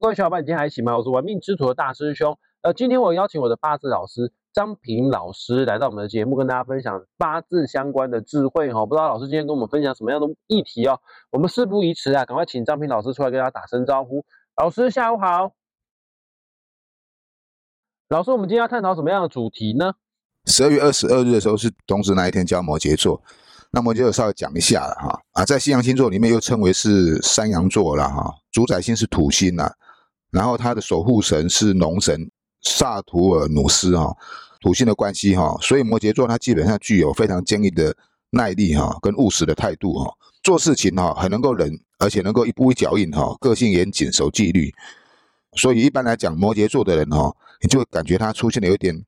各位小伙伴，今天还行吗？我是玩命之徒的大师兄。呃，今天我邀请我的八字老师张平老师来到我们的节目，跟大家分享八字相关的智慧哈。不知道老师今天跟我们分享什么样的议题哦？我们事不宜迟啊，赶快请张平老师出来跟大家打声招呼。老师下午好。老师，我们今天要探讨什么样的主题呢？十二月二十二日的时候是冬至那一天，叫摩羯座。那摩羯座稍微讲一下了哈啊，在西洋星座里面又称为是山羊座了哈，主宰星是土星呐，然后它的守护神是农神萨图尔努斯哈，土星的关系哈，所以摩羯座它基本上具有非常坚毅的耐力哈，跟务实的态度哈，做事情哈很能够忍，而且能够一步一脚印哈，个性严谨，守纪律。所以一般来讲，摩羯座的人哈，你就会感觉他出现了有点。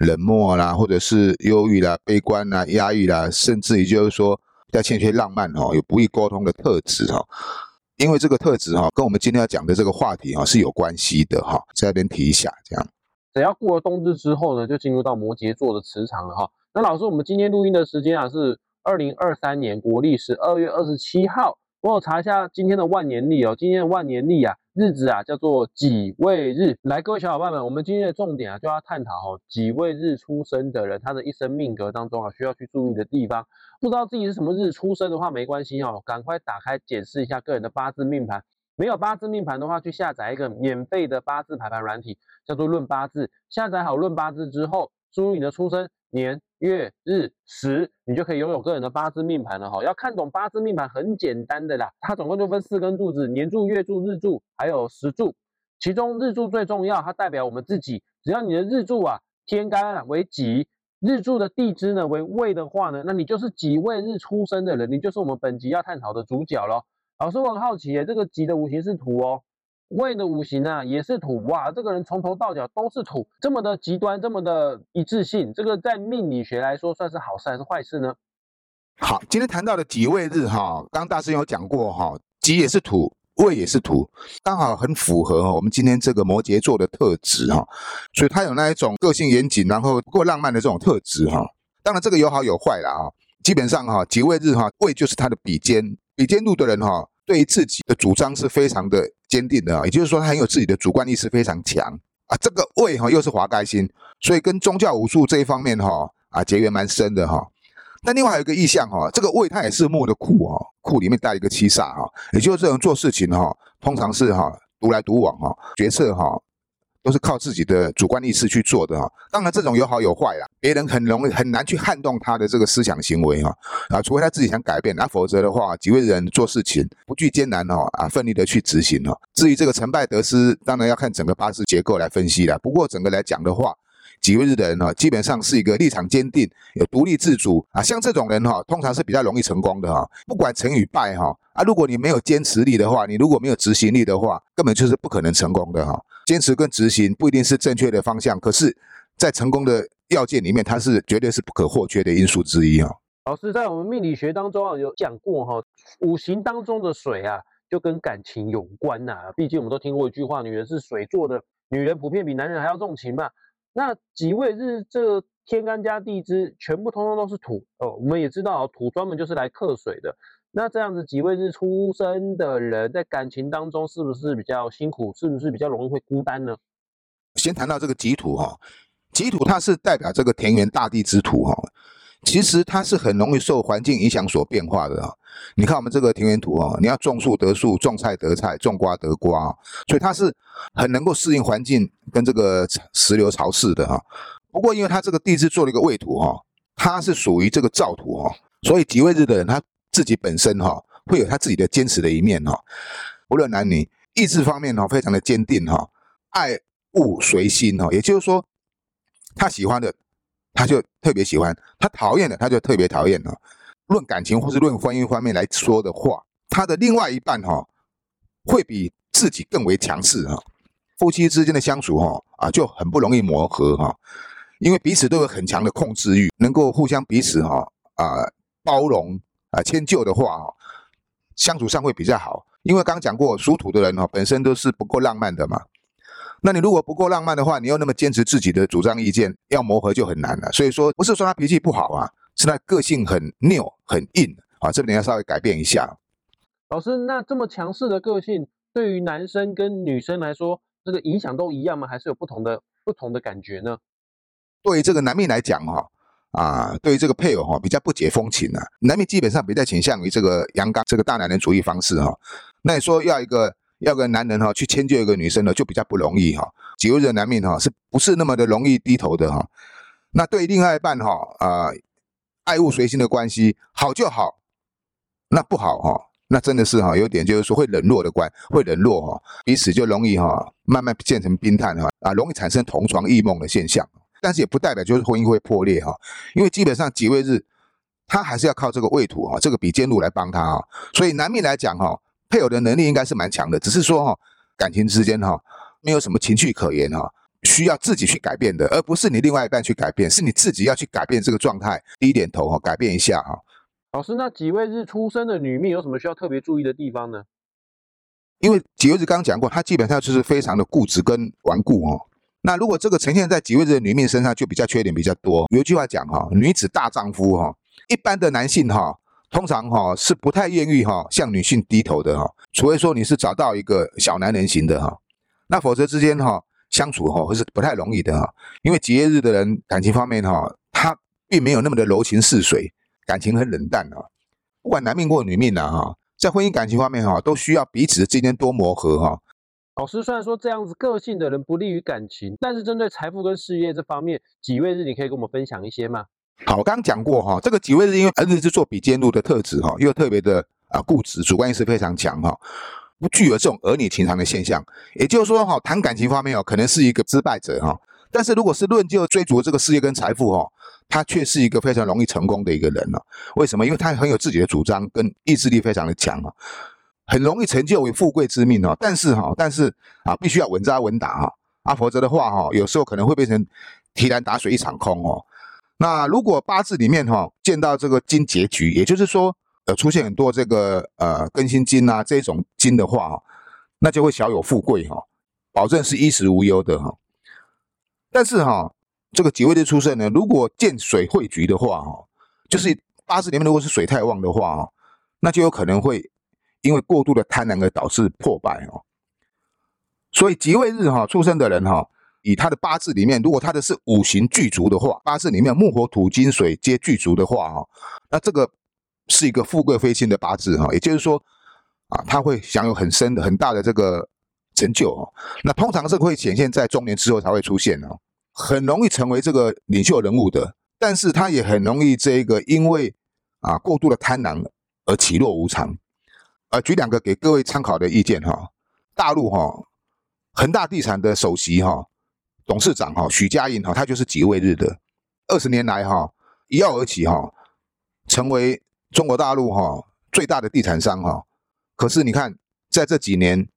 冷漠啦，或者是忧郁啦、悲观啦、压抑啦，甚至于就是说，在欠缺浪漫哈，有不易沟通的特质哈。因为这个特质哈，跟我们今天要讲的这个话题哈是有关系的哈，在这边提一下这样。等要过了冬至之后呢，就进入到摩羯座的磁场了哈。那老师，我们今天录音的时间啊是二零二三年国历十二月二十七号。帮我查一下今天的万年历哦，今天的万年历啊，日子啊叫做己未日。来，各位小伙伴们，我们今天的重点啊就要探讨哦，己未日出生的人，他的一生命格当中啊需要去注意的地方。不知道自己是什么日出生的话，没关系哦，赶快打开检视一下个人的八字命盘。没有八字命盘的话，去下载一个免费的八字排盘软体，叫做论八字。下载好论八字之后，输入你的出生年。月日时，你就可以拥有个人的八字命盘了哈。要看懂八字命盘很简单的啦，它总共就分四根柱子：年柱、月柱、日柱，还有时柱。其中日柱最重要，它代表我们自己。只要你的日柱啊天干为己，日柱的地支呢为未的话呢，那你就是己未日出生的人，你就是我们本集要探讨的主角咯。老师，我很好奇耶，这个己的五行是土哦。胃的五行啊，也是土哇！这个人从头到脚都是土，这么的极端，这么的一致性，这个在命理学来说算是好事还是坏事呢？好，今天谈到的己未日哈，刚大师有讲过哈，己也是土，未也是土，刚好很符合我们今天这个摩羯座的特质哈，所以他有那一种个性严谨，然后不过浪漫的这种特质哈。当然这个有好有坏啦啊，基本上哈，己未日哈，未就是他的比肩，比肩路的人哈。对于自己的主张是非常的坚定的啊，也就是说他很有自己的主观意识非常强啊。这个位哈又是华盖星，所以跟宗教武术这一方面哈啊结缘蛮深的哈。但另外还有一个意象哈，这个位它也是木的库哈，库里面带一个七煞哈，也就是这种做事情哈，通常是哈独来独往哈，决策哈。都是靠自己的主观意识去做的哈，当然这种有好有坏啦，别人很容易很难去撼动他的这个思想行为哈啊，除非他自己想改变，那否则的话，几位人做事情不惧艰难哈啊，奋力的去执行哈。至于这个成败得失，当然要看整个八字结构来分析了。不过整个来讲的话，几位日的人哈，基本上是一个立场坚定、有独立自主啊，像这种人哈，通常是比较容易成功的哈。不管成与败哈啊，如果你没有坚持力的话，你如果没有执行力的话，根本就是不可能成功的哈。坚持跟执行不一定是正确的方向，可是，在成功的要件里面，它是绝对是不可或缺的因素之一啊。老师在我们命理学当中啊，有讲过哈，五行当中的水啊，就跟感情有关呐。毕竟我们都听过一句话，女人是水做的，女人普遍比男人还要重情嘛。那几位日这天干加地支，全部通通都是土哦。我们也知道，土专门就是来克水的。那这样子几位日出生的人，在感情当中是不是比较辛苦？是不是比较容易会孤单呢？先谈到这个己土哈，己土它是代表这个田园大地之土哈，其实它是很容易受环境影响所变化的啊。你看我们这个田园土啊，你要种树得树，种菜得菜，种瓜得瓜，所以它是很能够适应环境跟这个石流潮湿的哈。不过因为它这个地支做了一个未土哈，它是属于这个燥土哈，所以己未日的人他。自己本身哈会有他自己的坚持的一面哈，无论男女，意志方面哈非常的坚定哈，爱物随心哈，也就是说，他喜欢的他就特别喜欢，他讨厌的他就特别讨厌哈。论感情或是论婚姻方面来说的话，他的另外一半哈会比自己更为强势哈。夫妻之间的相处哈啊就很不容易磨合哈，因为彼此都有很强的控制欲，能够互相彼此哈啊包容。啊，迁就的话哦，相处上会比较好。因为刚刚讲过，属土的人哈，本身都是不够浪漫的嘛。那你如果不够浪漫的话，你又那么坚持自己的主张意见，要磨合就很难了。所以说，不是说他脾气不好啊，是他个性很拗、很硬啊。这边要稍微改变一下。老师，那这么强势的个性，对于男生跟女生来说，这个影响都一样吗？还是有不同的不同的感觉呢？对于这个男命来讲哈，啊，对于这个配偶哈，比较不解风情啊。男命基本上比较倾向于这个阳刚、这个大男人主义方式哈。那你说要一个要个男人哈去迁就一个女生呢，就比较不容易哈。己未日的男命哈，是不是那么的容易低头的哈？那对另外一半哈，啊，爱物随心的关系好就好，那不好哈。那真的是哈，有点就是说会冷落的关，会冷落哈，彼此就容易哈，慢慢变成冰炭哈，啊，容易产生同床异梦的现象。但是也不代表就是婚姻会破裂哈，因为基本上己未日他还是要靠这个位土哈，这个比肩禄来帮他哈。所以男命来讲哈，配偶的能力应该是蛮强的，只是说哈，感情之间哈，没有什么情趣可言哈，需要自己去改变的，而不是你另外一半去改变，是你自己要去改变这个状态，低点头哈，改变一下哈。老师，那几位日出生的女命有什么需要特别注意的地方呢？因为几位日刚刚讲过，她基本上就是非常的固执跟顽固哦。那如果这个呈现在几位日的女命身上，就比较缺点比较多。有一句话讲哈，女子大丈夫哈，一般的男性哈，通常哈是不太愿意哈向女性低头的哈，除非说你是找到一个小男人型的哈，那否则之间哈相处哈是不太容易的哈。因为几月日的人感情方面哈，他并没有那么的柔情似水。感情很冷淡啊，不管男命或女命呐哈，在婚姻感情方面哈，都需要彼此之间多磨合哈。老师虽然说这样子个性的人不利于感情，但是针对财富跟事业这方面，几位日你可以跟我们分享一些吗？好，我刚刚讲过哈，这个几位是因为儿子是做比肩路的特质哈，又特别的啊固执，主观意识非常强哈，不具有这种儿女情长的现象。也就是说哈，谈感情方面哦，可能是一个失败者哈，但是如果是论就追逐这个事业跟财富哈。他却是一个非常容易成功的一个人了，为什么？因为他很有自己的主张，跟意志力非常的强啊，很容易成就为富贵之命哦。但是哈，但是啊，必须要稳扎稳打哈，啊，否则的话哈，有时候可能会变成提篮打水一场空哦。那如果八字里面哈见到这个金结局，也就是说呃出现很多这个呃庚辛金啊这种金的话哈，那就会小有富贵哈，保证是衣食无忧的哈。但是哈。这个己未日出生呢，如果见水汇局的话，哈，就是八字里面如果是水太旺的话，哈，那就有可能会因为过度的贪婪而导致破败，哦。所以己未日哈出生的人哈，以他的八字里面，如果他的是五行具足的话，八字里面木火土金水皆具足的话，哈，那这个是一个富贵非轻的八字，哈，也就是说，啊，他会享有很深的、很大的这个成就，哦。那通常是会显现在中年之后才会出现，哦。很容易成为这个领袖人物的，但是他也很容易这个因为啊过度的贪婪而起落无常。啊，举两个给各位参考的意见哈。大陆哈恒大地产的首席哈董事长哈许家印哈，他就是几位日的，二十年来哈一跃而起哈，成为中国大陆哈最大的地产商哈。可是你看在这几年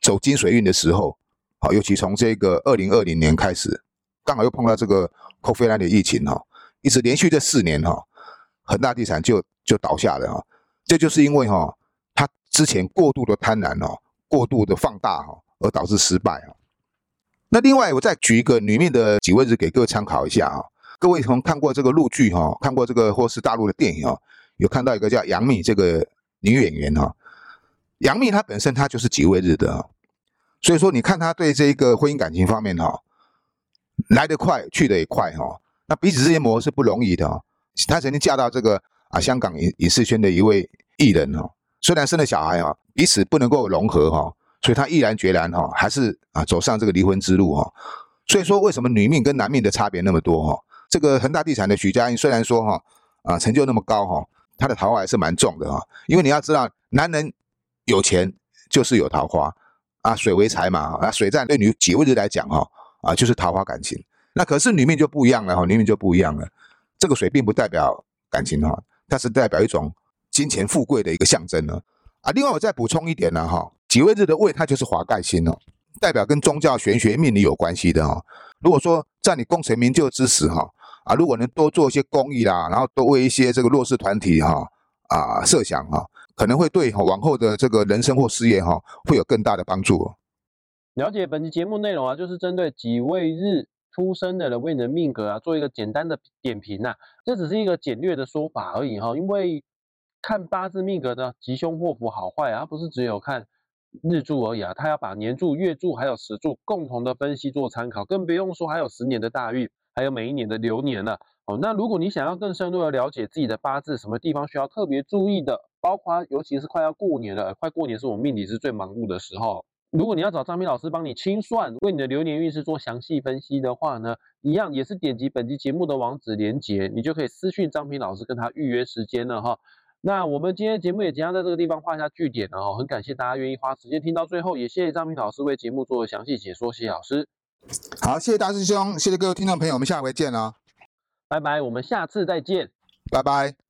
走金水运的时候，好，尤其从这个二零二零年开始。刚好又碰到这个 COVID 的疫情哈，一直连续这四年哈，恒大地产就就倒下了哈，这就是因为哈，他之前过度的贪婪哦，过度的放大哈，而导致失败啊。那另外我再举一个女命的几位日给各位参考一下啊，各位从看过这个陆剧哈，看过这个或是大陆的电影啊，有看到一个叫杨幂这个女演员哈，杨幂她本身她就是几位日的，所以说你看她对这个婚姻感情方面哈。来得快，去得也快哈。那彼此之间磨是不容易的哦。她曾经嫁到这个啊香港影影视圈的一位艺人哈，虽然生了小孩哈，彼此不能够融合哈，所以他毅然决然哈，还是啊走上这个离婚之路哈。所以说，为什么女命跟男命的差别那么多哈？这个恒大地产的许家印虽然说哈啊成就那么高哈，他的桃花还是蛮重的哈。因为你要知道，男人有钱就是有桃花啊，水为财嘛啊，水战对女几位日来讲哈。啊，就是桃花感情，那可是女命就不一样了哈，女命就不一样了。这个水并不代表感情哈，它是代表一种金钱富贵的一个象征呢。啊，另外我再补充一点呢哈，己未日的未它就是华盖星哦，代表跟宗教玄学命理有关系的哈。如果说在你功成名就之时哈，啊，如果能多做一些公益啦，然后多为一些这个弱势团体哈啊设想哈，可能会对往后的这个人生或事业哈会有更大的帮助。了解本期节目内容啊，就是针对己未日出生的人为你的命格啊，做一个简单的点评呐。这只是一个简略的说法而已哈，因为看八字命格的吉凶祸福好坏啊，不是只有看日柱而已啊，他要把年柱、月柱还有时柱共同的分析做参考，更不用说还有十年的大运，还有每一年的流年了。哦，那如果你想要更深入的了解自己的八字，什么地方需要特别注意的，包括尤其是快要过年了，快过年是我们命理是最忙碌的时候。如果你要找张平老师帮你清算，为你的流年运势做详细分析的话呢，一样也是点击本期节目的网址连接，你就可以私讯张平老师跟他预约时间了哈。那我们今天节目也即将在这个地方画下句点了哦，很感谢大家愿意花时间听到最后，也谢谢张平老师为节目做详细解说，谢谢老师。好，谢谢大师兄，谢谢各位听众朋友，我们下回见了，拜拜，我们下次再见，拜拜。